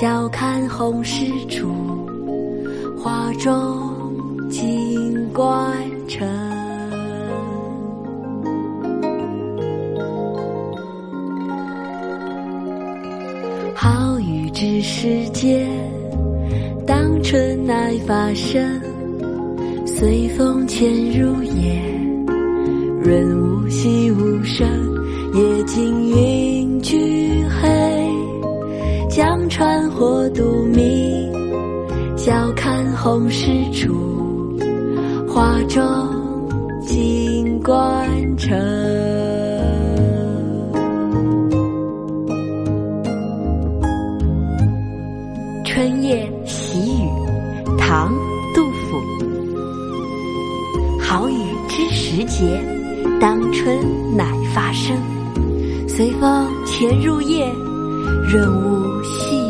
笑看红湿处，花重锦官城。好雨知时节，当春乃发生。随风潜入夜，润物细无声。夜静云俱，火独明。晓看红湿处，花重锦官城。春夜喜雨，唐·杜甫。好雨知时节，当春乃发生。随风潜入夜，润物细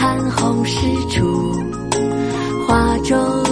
看红湿处，画中。